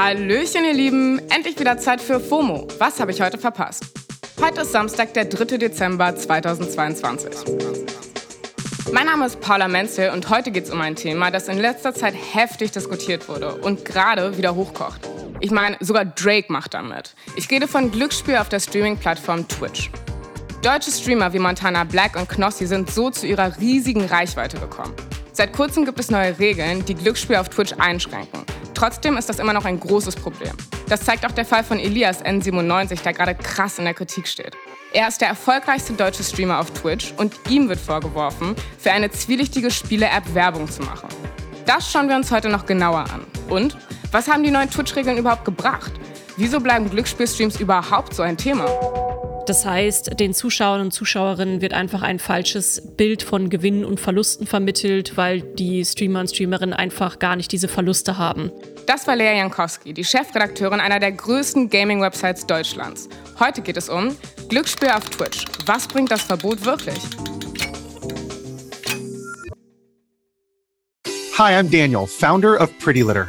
Hallöchen, ihr Lieben. Endlich wieder Zeit für FOMO. Was habe ich heute verpasst? Heute ist Samstag, der 3. Dezember 2022. Mein Name ist Paula Menzel und heute geht es um ein Thema, das in letzter Zeit heftig diskutiert wurde und gerade wieder hochkocht. Ich meine, sogar Drake macht damit. Ich rede von Glücksspiel auf der Streaming-Plattform Twitch. Deutsche Streamer wie Montana Black und Knossi sind so zu ihrer riesigen Reichweite gekommen. Seit kurzem gibt es neue Regeln, die Glücksspiel auf Twitch einschränken. Trotzdem ist das immer noch ein großes Problem. Das zeigt auch der Fall von Elias N97, der gerade krass in der Kritik steht. Er ist der erfolgreichste deutsche Streamer auf Twitch und ihm wird vorgeworfen, für eine zwielichtige Spiele-App Werbung zu machen. Das schauen wir uns heute noch genauer an. Und was haben die neuen Twitch-Regeln überhaupt gebracht? Wieso bleiben Glücksspielstreams überhaupt so ein Thema? Das heißt, den Zuschauern und Zuschauerinnen wird einfach ein falsches Bild von Gewinnen und Verlusten vermittelt, weil die Streamer und Streamerinnen einfach gar nicht diese Verluste haben. Das war Lea Jankowski, die Chefredakteurin einer der größten Gaming-Websites Deutschlands. Heute geht es um Glücksspiel auf Twitch. Was bringt das Verbot wirklich? Hi, I'm Daniel, founder of Pretty Litter.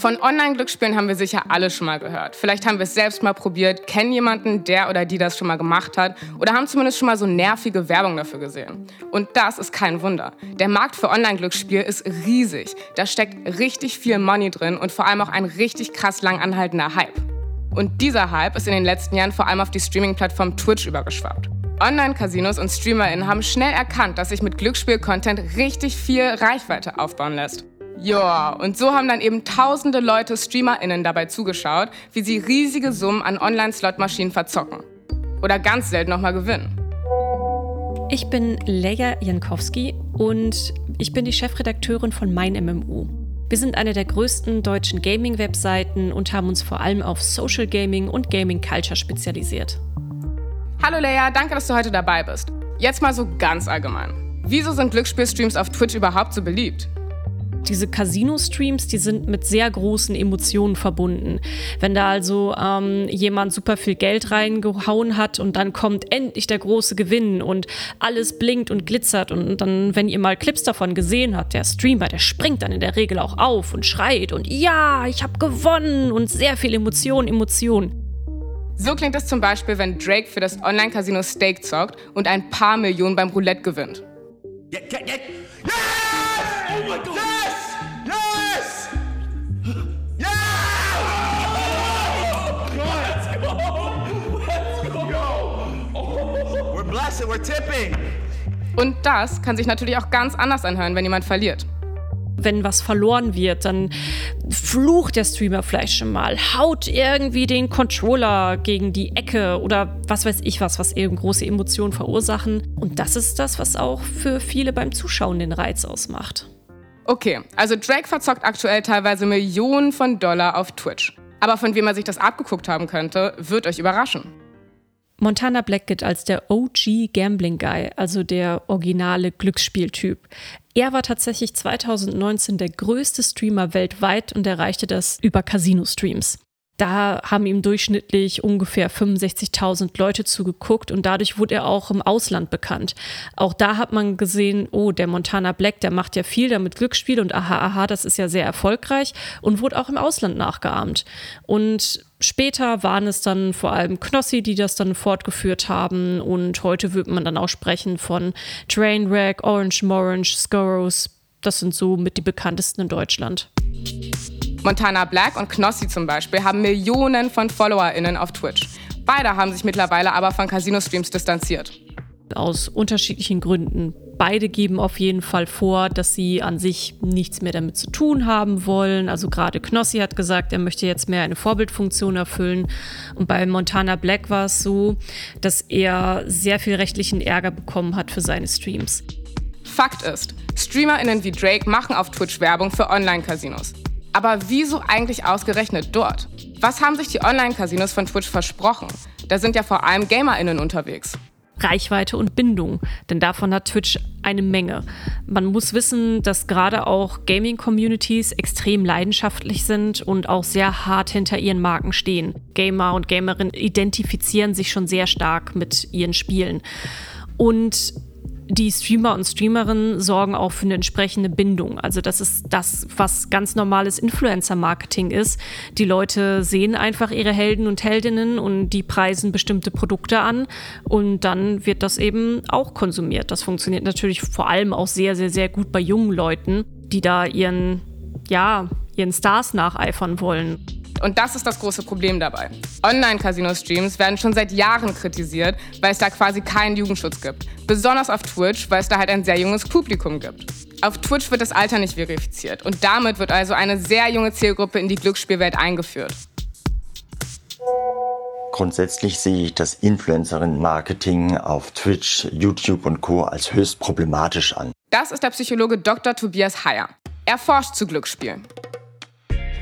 Von Online-Glücksspielen haben wir sicher alle schon mal gehört. Vielleicht haben wir es selbst mal probiert, kennen jemanden, der oder die das schon mal gemacht hat oder haben zumindest schon mal so nervige Werbung dafür gesehen. Und das ist kein Wunder. Der Markt für Online-Glücksspiel ist riesig. Da steckt richtig viel Money drin und vor allem auch ein richtig krass lang anhaltender Hype. Und dieser Hype ist in den letzten Jahren vor allem auf die Streaming-Plattform Twitch übergeschwappt. Online-Casinos und StreamerInnen haben schnell erkannt, dass sich mit Glücksspiel-Content richtig viel Reichweite aufbauen lässt. Ja, und so haben dann eben tausende Leute StreamerInnen dabei zugeschaut, wie sie riesige Summen an Online-Slot-Maschinen verzocken. Oder ganz selten nochmal gewinnen. Ich bin Leia Jankowski und ich bin die Chefredakteurin von Mein MMO. Wir sind eine der größten deutschen Gaming-Webseiten und haben uns vor allem auf Social Gaming und Gaming Culture spezialisiert. Hallo Leia, danke, dass du heute dabei bist. Jetzt mal so ganz allgemein. Wieso sind Glücksspielstreams auf Twitch überhaupt so beliebt? Diese Casino-Streams, die sind mit sehr großen Emotionen verbunden. Wenn da also ähm, jemand super viel Geld reingehauen hat und dann kommt endlich der große Gewinn und alles blinkt und glitzert und dann, wenn ihr mal Clips davon gesehen habt, der Streamer, der springt dann in der Regel auch auf und schreit und ja, ich habe gewonnen und sehr viel Emotion, Emotion. So klingt es zum Beispiel, wenn Drake für das Online-Casino Stake zockt und ein paar Millionen beim Roulette gewinnt. Yeah, yeah, yeah. Und das kann sich natürlich auch ganz anders anhören, wenn jemand verliert wenn was verloren wird, dann flucht der Streamer vielleicht schon mal, haut irgendwie den Controller gegen die Ecke oder was weiß ich was, was eben große Emotionen verursachen. Und das ist das, was auch für viele beim Zuschauen den Reiz ausmacht. Okay, also Drake verzockt aktuell teilweise Millionen von Dollar auf Twitch. Aber von wem man sich das abgeguckt haben könnte, wird euch überraschen. Montana Black gilt als der OG Gambling Guy, also der originale Glücksspieltyp. Er war tatsächlich 2019 der größte Streamer weltweit und erreichte das über Casino-Streams. Da haben ihm durchschnittlich ungefähr 65.000 Leute zugeguckt und dadurch wurde er auch im Ausland bekannt. Auch da hat man gesehen, oh, der Montana Black, der macht ja viel damit Glücksspiel und aha, aha, das ist ja sehr erfolgreich und wurde auch im Ausland nachgeahmt. Und später waren es dann vor allem Knossi, die das dann fortgeführt haben und heute wird man dann auch sprechen von Trainwreck, Orange Morange, Scorrows. Das sind so mit die bekanntesten in Deutschland. Montana Black und Knossi zum Beispiel haben Millionen von FollowerInnen auf Twitch. Beide haben sich mittlerweile aber von Casino-Streams distanziert. Aus unterschiedlichen Gründen. Beide geben auf jeden Fall vor, dass sie an sich nichts mehr damit zu tun haben wollen. Also gerade Knossi hat gesagt, er möchte jetzt mehr eine Vorbildfunktion erfüllen. Und bei Montana Black war es so, dass er sehr viel rechtlichen Ärger bekommen hat für seine Streams. Fakt ist, StreamerInnen wie Drake machen auf Twitch Werbung für Online-Casinos. Aber wieso eigentlich ausgerechnet dort? Was haben sich die Online-Casinos von Twitch versprochen? Da sind ja vor allem GamerInnen unterwegs. Reichweite und Bindung, denn davon hat Twitch eine Menge. Man muss wissen, dass gerade auch Gaming-Communities extrem leidenschaftlich sind und auch sehr hart hinter ihren Marken stehen. Gamer und Gamerinnen identifizieren sich schon sehr stark mit ihren Spielen. Und die Streamer und Streamerinnen sorgen auch für eine entsprechende Bindung. Also das ist das, was ganz normales Influencer-Marketing ist. Die Leute sehen einfach ihre Helden und Heldinnen und die preisen bestimmte Produkte an und dann wird das eben auch konsumiert. Das funktioniert natürlich vor allem auch sehr, sehr, sehr gut bei jungen Leuten, die da ihren, ja, ihren Stars nacheifern wollen. Und das ist das große Problem dabei. Online-Casino-Streams werden schon seit Jahren kritisiert, weil es da quasi keinen Jugendschutz gibt. Besonders auf Twitch, weil es da halt ein sehr junges Publikum gibt. Auf Twitch wird das Alter nicht verifiziert und damit wird also eine sehr junge Zielgruppe in die Glücksspielwelt eingeführt. Grundsätzlich sehe ich das Influencerin-Marketing auf Twitch, YouTube und Co. als höchst problematisch an. Das ist der Psychologe Dr. Tobias Heyer. Er forscht zu Glücksspielen.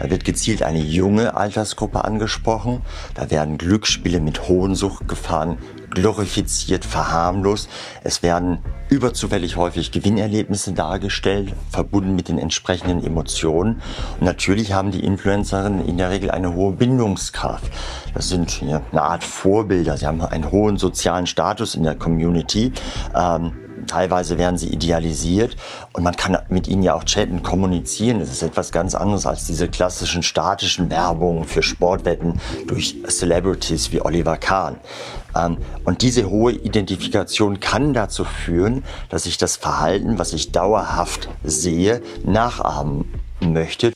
Da wird gezielt eine junge Altersgruppe angesprochen. Da werden Glücksspiele mit hohen Suchtgefahren glorifiziert, verharmlost. Es werden überzufällig häufig Gewinnerlebnisse dargestellt, verbunden mit den entsprechenden Emotionen. Und natürlich haben die Influencerinnen in der Regel eine hohe Bindungskraft. Das sind eine Art Vorbilder. Sie haben einen hohen sozialen Status in der Community. Ähm, Teilweise werden sie idealisiert und man kann mit ihnen ja auch chatten, kommunizieren. Das ist etwas ganz anderes als diese klassischen statischen Werbungen für Sportwetten durch Celebrities wie Oliver Kahn. Ähm, und diese hohe Identifikation kann dazu führen, dass ich das Verhalten, was ich dauerhaft sehe, nachahmen möchte.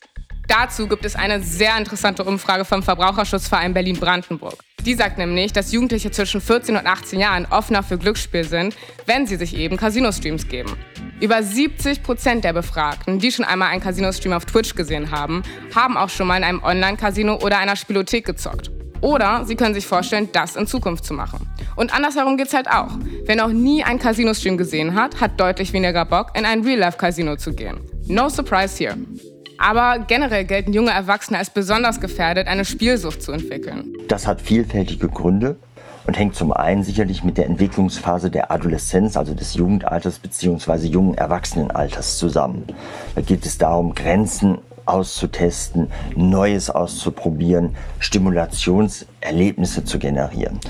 Dazu gibt es eine sehr interessante Umfrage vom Verbraucherschutzverein Berlin-Brandenburg. Die sagt nämlich, dass Jugendliche zwischen 14 und 18 Jahren offener für Glücksspiel sind, wenn sie sich eben Casino-Streams geben. Über 70 Prozent der Befragten, die schon einmal einen Casino-Stream auf Twitch gesehen haben, haben auch schon mal in einem Online-Casino oder einer Spielothek gezockt. Oder sie können sich vorstellen, das in Zukunft zu machen. Und andersherum geht's halt auch. Wer noch nie einen Casino-Stream gesehen hat, hat deutlich weniger Bock, in ein Real-Life-Casino zu gehen. No surprise here. Aber generell gelten junge Erwachsene als besonders gefährdet, eine Spielsucht zu entwickeln. Das hat vielfältige Gründe und hängt zum einen sicherlich mit der Entwicklungsphase der Adoleszenz, also des Jugendalters bzw. jungen Erwachsenenalters zusammen. Da geht es darum, Grenzen auszutesten, Neues auszuprobieren, Stimulationserlebnisse zu generieren.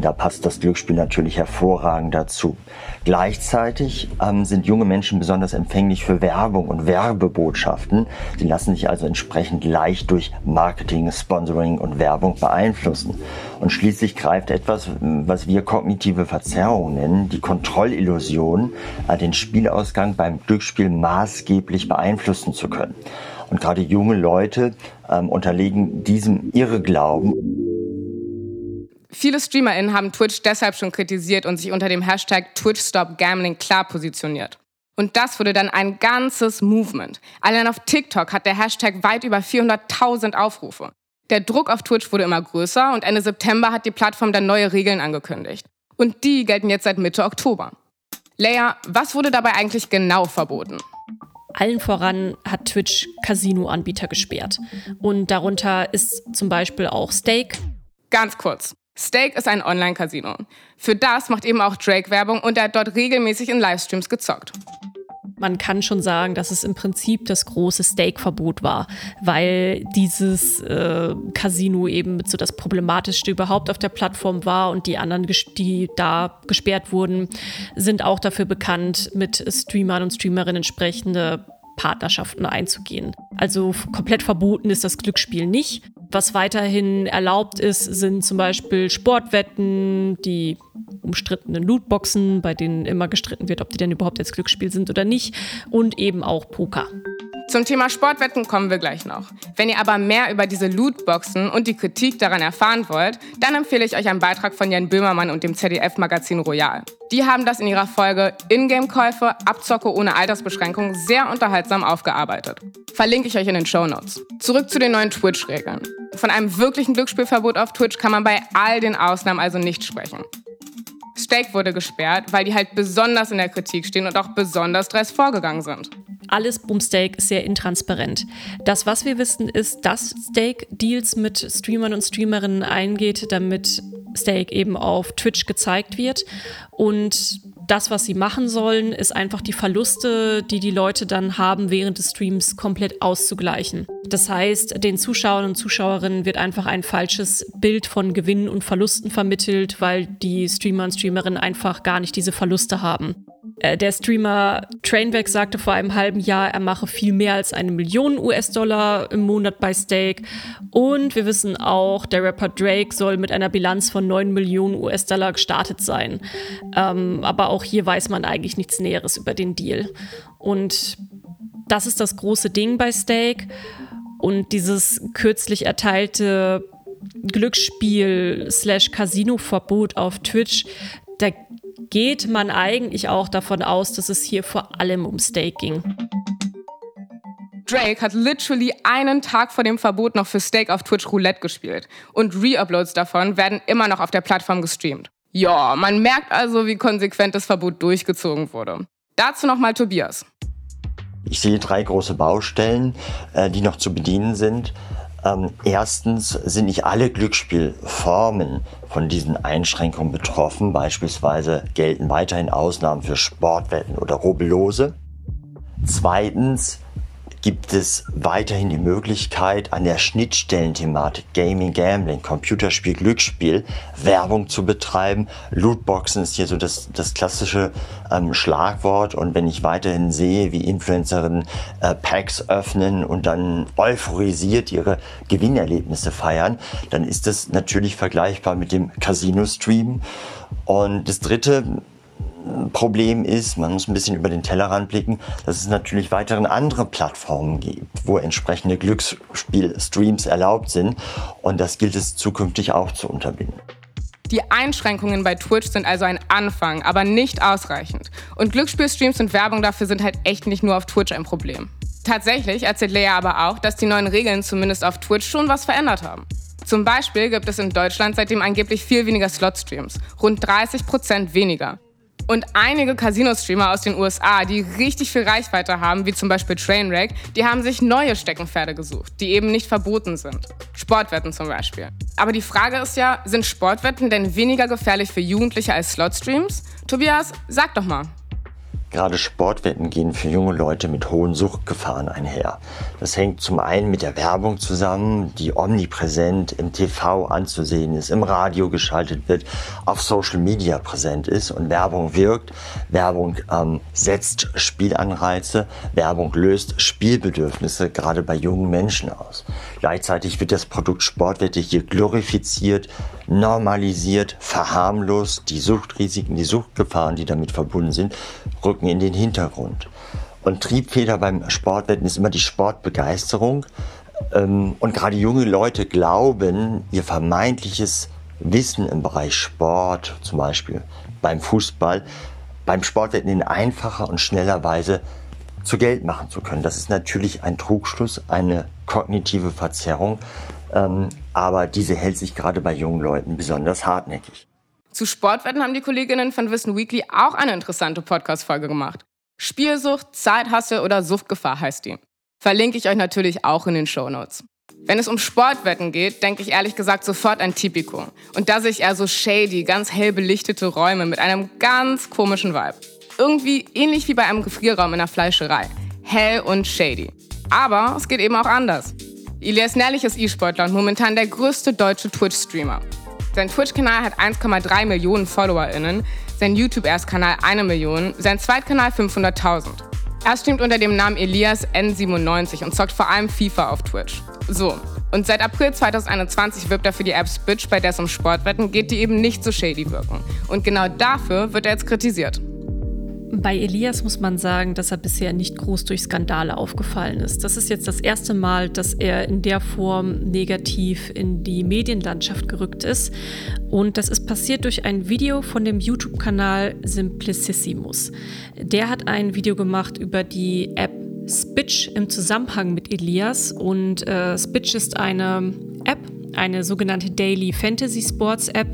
Und da passt das Glücksspiel natürlich hervorragend dazu. Gleichzeitig ähm, sind junge Menschen besonders empfänglich für Werbung und Werbebotschaften. Sie lassen sich also entsprechend leicht durch Marketing, Sponsoring und Werbung beeinflussen. Und schließlich greift etwas, was wir kognitive Verzerrung nennen, die Kontrollillusion, äh, den Spielausgang beim Glücksspiel maßgeblich beeinflussen zu können. Und gerade junge Leute ähm, unterlegen diesem Irrglauben. Viele StreamerInnen haben Twitch deshalb schon kritisiert und sich unter dem Hashtag TwitchStopGambling klar positioniert. Und das wurde dann ein ganzes Movement. Allein auf TikTok hat der Hashtag weit über 400.000 Aufrufe. Der Druck auf Twitch wurde immer größer und Ende September hat die Plattform dann neue Regeln angekündigt. Und die gelten jetzt seit Mitte Oktober. Leia, was wurde dabei eigentlich genau verboten? Allen voran hat Twitch Casino-Anbieter gesperrt. Und darunter ist zum Beispiel auch Stake. Ganz kurz. Stake ist ein Online-Casino. Für das macht eben auch Drake Werbung und er hat dort regelmäßig in Livestreams gezockt. Man kann schon sagen, dass es im Prinzip das große Stake-Verbot war, weil dieses äh, Casino eben so das Problematischste überhaupt auf der Plattform war und die anderen, die da gesperrt wurden, sind auch dafür bekannt, mit Streamern und Streamerinnen entsprechende Partnerschaften einzugehen. Also komplett verboten ist das Glücksspiel nicht. Was weiterhin erlaubt ist, sind zum Beispiel Sportwetten, die umstrittenen Lootboxen, bei denen immer gestritten wird, ob die denn überhaupt jetzt Glücksspiel sind oder nicht, und eben auch Poker. Zum Thema Sportwetten kommen wir gleich noch. Wenn ihr aber mehr über diese Lootboxen und die Kritik daran erfahren wollt, dann empfehle ich euch einen Beitrag von Jan Böhmermann und dem ZDF-Magazin Royal. Die haben das in ihrer Folge Ingame-Käufe, Abzocke ohne Altersbeschränkung sehr unterhaltsam aufgearbeitet. Verlinke ich euch in den Show Notes. Zurück zu den neuen Twitch-Regeln. Von einem wirklichen Glücksspielverbot auf Twitch kann man bei all den Ausnahmen also nicht sprechen. Stake wurde gesperrt, weil die halt besonders in der Kritik stehen und auch besonders dreist vorgegangen sind. Alles um ist sehr intransparent. Das, was wir wissen, ist, dass Stake Deals mit Streamern und Streamerinnen eingeht, damit Stake eben auf Twitch gezeigt wird. Und das, was sie machen sollen, ist einfach die Verluste, die die Leute dann haben, während des Streams komplett auszugleichen. Das heißt, den Zuschauern und Zuschauerinnen wird einfach ein falsches Bild von Gewinnen und Verlusten vermittelt, weil die Streamer und Streamerinnen einfach gar nicht diese Verluste haben. Äh, der Streamer Trainwreck sagte vor einem halben Jahr, er mache viel mehr als eine Million US-Dollar im Monat bei Stake. Und wir wissen auch, der Rapper Drake soll mit einer Bilanz von 9 Millionen US-Dollar gestartet sein. Ähm, aber auch hier weiß man eigentlich nichts Näheres über den Deal. Und das ist das große Ding bei Stake. Und dieses kürzlich erteilte Glücksspiel-Casino-Verbot auf Twitch, da geht man eigentlich auch davon aus, dass es hier vor allem um Steak ging. Drake hat literally einen Tag vor dem Verbot noch für Steak auf Twitch Roulette gespielt. Und Reuploads davon werden immer noch auf der Plattform gestreamt. Ja, man merkt also, wie konsequent das Verbot durchgezogen wurde. Dazu nochmal Tobias. Ich sehe drei große Baustellen, äh, die noch zu bedienen sind. Ähm, erstens sind nicht alle Glücksspielformen von diesen Einschränkungen betroffen. Beispielsweise gelten weiterhin Ausnahmen für Sportwetten oder Rubbellose. Zweitens gibt es weiterhin die Möglichkeit, an der Schnittstellenthematik Gaming, Gambling, Computerspiel, Glücksspiel Werbung zu betreiben. Lootboxen ist hier so das, das klassische ähm, Schlagwort. Und wenn ich weiterhin sehe, wie Influencerinnen äh, Packs öffnen und dann euphorisiert ihre Gewinnerlebnisse feiern, dann ist das natürlich vergleichbar mit dem Casino-Stream. Und das dritte, Problem ist, man muss ein bisschen über den Tellerrand blicken, dass es natürlich weiterhin andere Plattformen gibt, wo entsprechende Glücksspielstreams erlaubt sind. Und das gilt es zukünftig auch zu unterbinden. Die Einschränkungen bei Twitch sind also ein Anfang, aber nicht ausreichend. Und Glücksspielstreams und Werbung dafür sind halt echt nicht nur auf Twitch ein Problem. Tatsächlich erzählt Lea aber auch, dass die neuen Regeln zumindest auf Twitch schon was verändert haben. Zum Beispiel gibt es in Deutschland seitdem angeblich viel weniger Slot-Streams, rund 30 Prozent weniger. Und einige Casino-Streamer aus den USA, die richtig viel Reichweite haben, wie zum Beispiel Trainwreck, die haben sich neue Steckenpferde gesucht, die eben nicht verboten sind. Sportwetten zum Beispiel. Aber die Frage ist ja, sind Sportwetten denn weniger gefährlich für Jugendliche als Slotstreams? Tobias, sag doch mal. Gerade Sportwetten gehen für junge Leute mit hohen Suchtgefahren einher. Das hängt zum einen mit der Werbung zusammen, die omnipräsent im TV anzusehen ist, im Radio geschaltet wird, auf Social Media präsent ist und Werbung wirkt. Werbung ähm, setzt Spielanreize, Werbung löst Spielbedürfnisse gerade bei jungen Menschen aus. Gleichzeitig wird das Produkt Sportwette hier glorifiziert, normalisiert, verharmlost. Die Suchtrisiken, die Suchtgefahren, die damit verbunden sind, rücken in den Hintergrund. Und Triebfeder beim Sportwetten ist immer die Sportbegeisterung. Ähm, und gerade junge Leute glauben, ihr vermeintliches Wissen im Bereich Sport, zum Beispiel beim Fußball, beim Sportwetten in einfacher und schneller Weise zu Geld machen zu können. Das ist natürlich ein Trugschluss, eine kognitive Verzerrung, aber diese hält sich gerade bei jungen Leuten besonders hartnäckig. Zu Sportwetten haben die Kolleginnen von Wissen Weekly auch eine interessante Podcast-Folge gemacht. Spielsucht, Zeithasse oder Suchtgefahr heißt die. Verlinke ich euch natürlich auch in den Show Notes. Wenn es um Sportwetten geht, denke ich ehrlich gesagt sofort an Tipico. Und da sehe ich eher so shady, ganz hell belichtete Räume mit einem ganz komischen Vibe. Irgendwie ähnlich wie bei einem Gefrierraum in der Fleischerei. Hell und shady. Aber es geht eben auch anders. Elias Nerlich ist E-Sportler und momentan der größte deutsche Twitch-Streamer. Sein Twitch-Kanal hat 1,3 Millionen FollowerInnen, sein YouTube-Erstkanal 1 Million, sein Zweitkanal 500.000. Er streamt unter dem Namen Elias N97 und zockt vor allem FIFA auf Twitch. So, und seit April 2021 wirbt er für die App Spitch, bei der es um Sportwetten geht, die eben nicht so shady wirken. Und genau dafür wird er jetzt kritisiert. Bei Elias muss man sagen, dass er bisher nicht groß durch Skandale aufgefallen ist. Das ist jetzt das erste Mal, dass er in der Form negativ in die Medienlandschaft gerückt ist. Und das ist passiert durch ein Video von dem YouTube-Kanal Simplicissimus. Der hat ein Video gemacht über die App Spitch im Zusammenhang mit Elias. Und äh, Spitch ist eine App, eine sogenannte Daily Fantasy Sports App.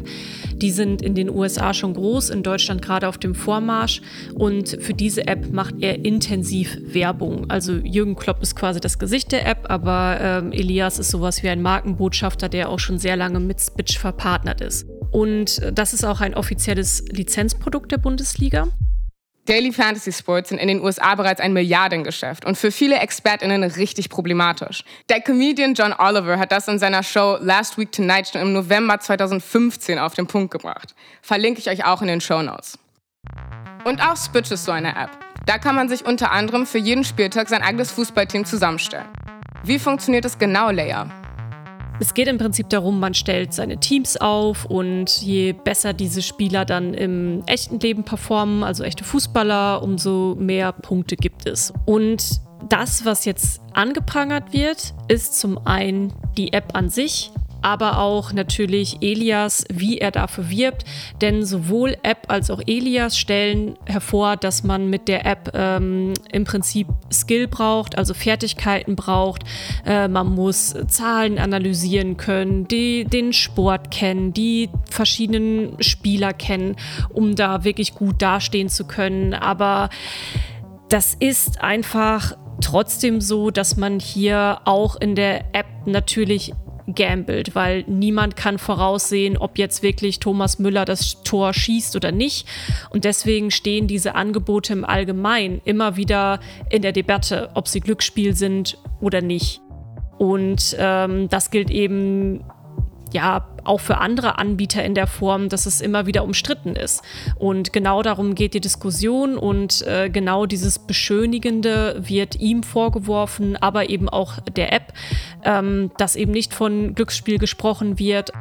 Die sind in den USA schon groß, in Deutschland gerade auf dem Vormarsch. Und für diese App macht er intensiv Werbung. Also Jürgen Klopp ist quasi das Gesicht der App, aber ähm, Elias ist sowas wie ein Markenbotschafter, der auch schon sehr lange mit Spitch verpartnert ist. Und das ist auch ein offizielles Lizenzprodukt der Bundesliga. Daily Fantasy Sports sind in den USA bereits ein Milliardengeschäft und für viele ExpertInnen richtig problematisch. Der Comedian John Oliver hat das in seiner Show Last Week Tonight schon im November 2015 auf den Punkt gebracht. Verlinke ich euch auch in den Show Notes. Und auch Spitch ist so eine App. Da kann man sich unter anderem für jeden Spieltag sein eigenes Fußballteam zusammenstellen. Wie funktioniert es genau, Leia? Es geht im Prinzip darum, man stellt seine Teams auf und je besser diese Spieler dann im echten Leben performen, also echte Fußballer, umso mehr Punkte gibt es. Und das, was jetzt angeprangert wird, ist zum einen die App an sich, aber auch natürlich Elias, wie er dafür wirbt. Denn sowohl App als auch Elias stellen hervor, dass man mit der App ähm, im Prinzip Skill braucht, also Fertigkeiten braucht. Äh, man muss Zahlen analysieren können, die, den Sport kennen, die verschiedenen Spieler kennen, um da wirklich gut dastehen zu können. Aber das ist einfach trotzdem so, dass man hier auch in der App natürlich gambelt, weil niemand kann voraussehen, ob jetzt wirklich Thomas Müller das Tor schießt oder nicht. Und deswegen stehen diese Angebote im Allgemeinen immer wieder in der Debatte, ob sie Glücksspiel sind oder nicht. Und ähm, das gilt eben ja auch für andere Anbieter in der Form, dass es immer wieder umstritten ist. Und genau darum geht die Diskussion und äh, genau dieses Beschönigende wird ihm vorgeworfen, aber eben auch der App, ähm, dass eben nicht von Glücksspiel gesprochen wird.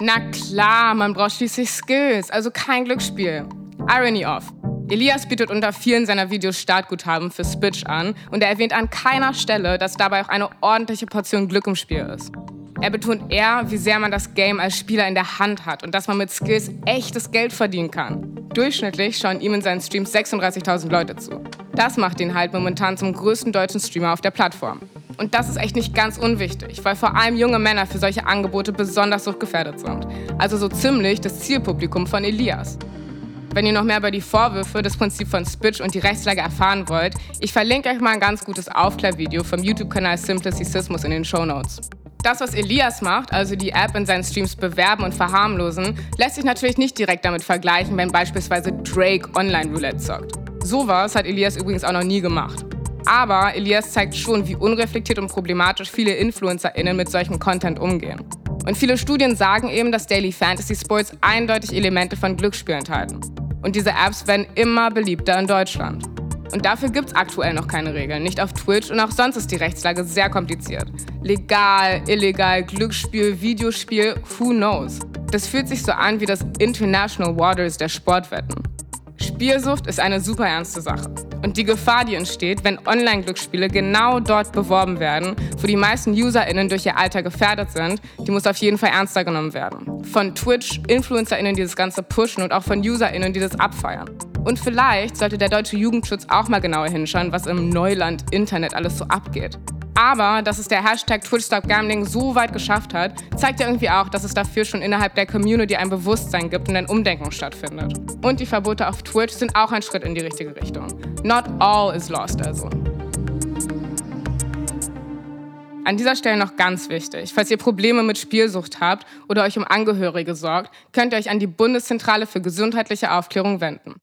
Na klar, man braucht schließlich Skills, also kein Glücksspiel. Irony off. Elias bietet unter vielen seiner Videos Startguthaben für Spitch an und er erwähnt an keiner Stelle, dass dabei auch eine ordentliche Portion Glück im Spiel ist. Er betont eher, wie sehr man das Game als Spieler in der Hand hat und dass man mit Skills echtes Geld verdienen kann. Durchschnittlich schauen ihm in seinen Streams 36.000 Leute zu. Das macht ihn halt momentan zum größten deutschen Streamer auf der Plattform. Und das ist echt nicht ganz unwichtig, weil vor allem junge Männer für solche Angebote besonders suchtgefährdet sind. Also so ziemlich das Zielpublikum von Elias. Wenn ihr noch mehr über die Vorwürfe, das Prinzip von Spitch und die Rechtslage erfahren wollt, ich verlinke euch mal ein ganz gutes Aufklärvideo vom YouTube-Kanal Simplicicismus in den Show Notes. Das, was Elias macht, also die App in seinen Streams bewerben und verharmlosen, lässt sich natürlich nicht direkt damit vergleichen, wenn beispielsweise Drake Online-Roulette zockt. Sowas hat Elias übrigens auch noch nie gemacht. Aber Elias zeigt schon, wie unreflektiert und problematisch viele InfluencerInnen mit solchem Content umgehen. Und viele Studien sagen eben, dass Daily Fantasy Sports eindeutig Elemente von Glücksspiel enthalten. Und diese Apps werden immer beliebter in Deutschland. Und dafür gibt es aktuell noch keine Regeln. Nicht auf Twitch und auch sonst ist die Rechtslage sehr kompliziert. Legal, illegal, Glücksspiel, Videospiel, who knows? Das fühlt sich so an wie das International Waters der Sportwetten. Spielsucht ist eine super ernste Sache. Und die Gefahr, die entsteht, wenn Online-Glücksspiele genau dort beworben werden, wo die meisten UserInnen durch ihr Alter gefährdet sind, die muss auf jeden Fall ernster genommen werden. Von Twitch, InfluencerInnen, die das Ganze pushen und auch von UserInnen, die das abfeiern. Und vielleicht sollte der deutsche Jugendschutz auch mal genauer hinschauen, was im Neuland Internet alles so abgeht. Aber dass es der Hashtag TwitchStopGambling so weit geschafft hat, zeigt ja irgendwie auch, dass es dafür schon innerhalb der Community ein Bewusstsein gibt und ein Umdenken stattfindet. Und die Verbote auf Twitch sind auch ein Schritt in die richtige Richtung. Not all is lost also. An dieser Stelle noch ganz wichtig. Falls ihr Probleme mit Spielsucht habt oder euch um Angehörige sorgt, könnt ihr euch an die Bundeszentrale für gesundheitliche Aufklärung wenden.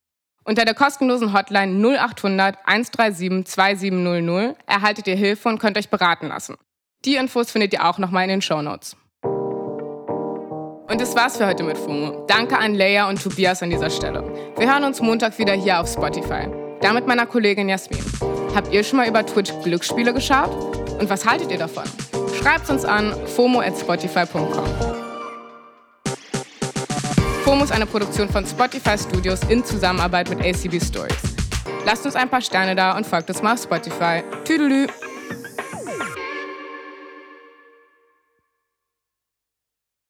Unter der kostenlosen Hotline 0800 137 2700 erhaltet ihr Hilfe und könnt euch beraten lassen. Die Infos findet ihr auch nochmal in den Show Notes. Und das war's für heute mit FOMO. Danke an Leia und Tobias an dieser Stelle. Wir hören uns Montag wieder hier auf Spotify. Da mit meiner Kollegin Jasmin. Habt ihr schon mal über Twitch Glücksspiele geschaut? Und was haltet ihr davon? Schreibt uns an. FOMO ist eine Produktion von Spotify Studios in Zusammenarbeit mit ACB Stories. Lasst uns ein paar Sterne da und folgt uns mal auf Spotify. Tüdelü!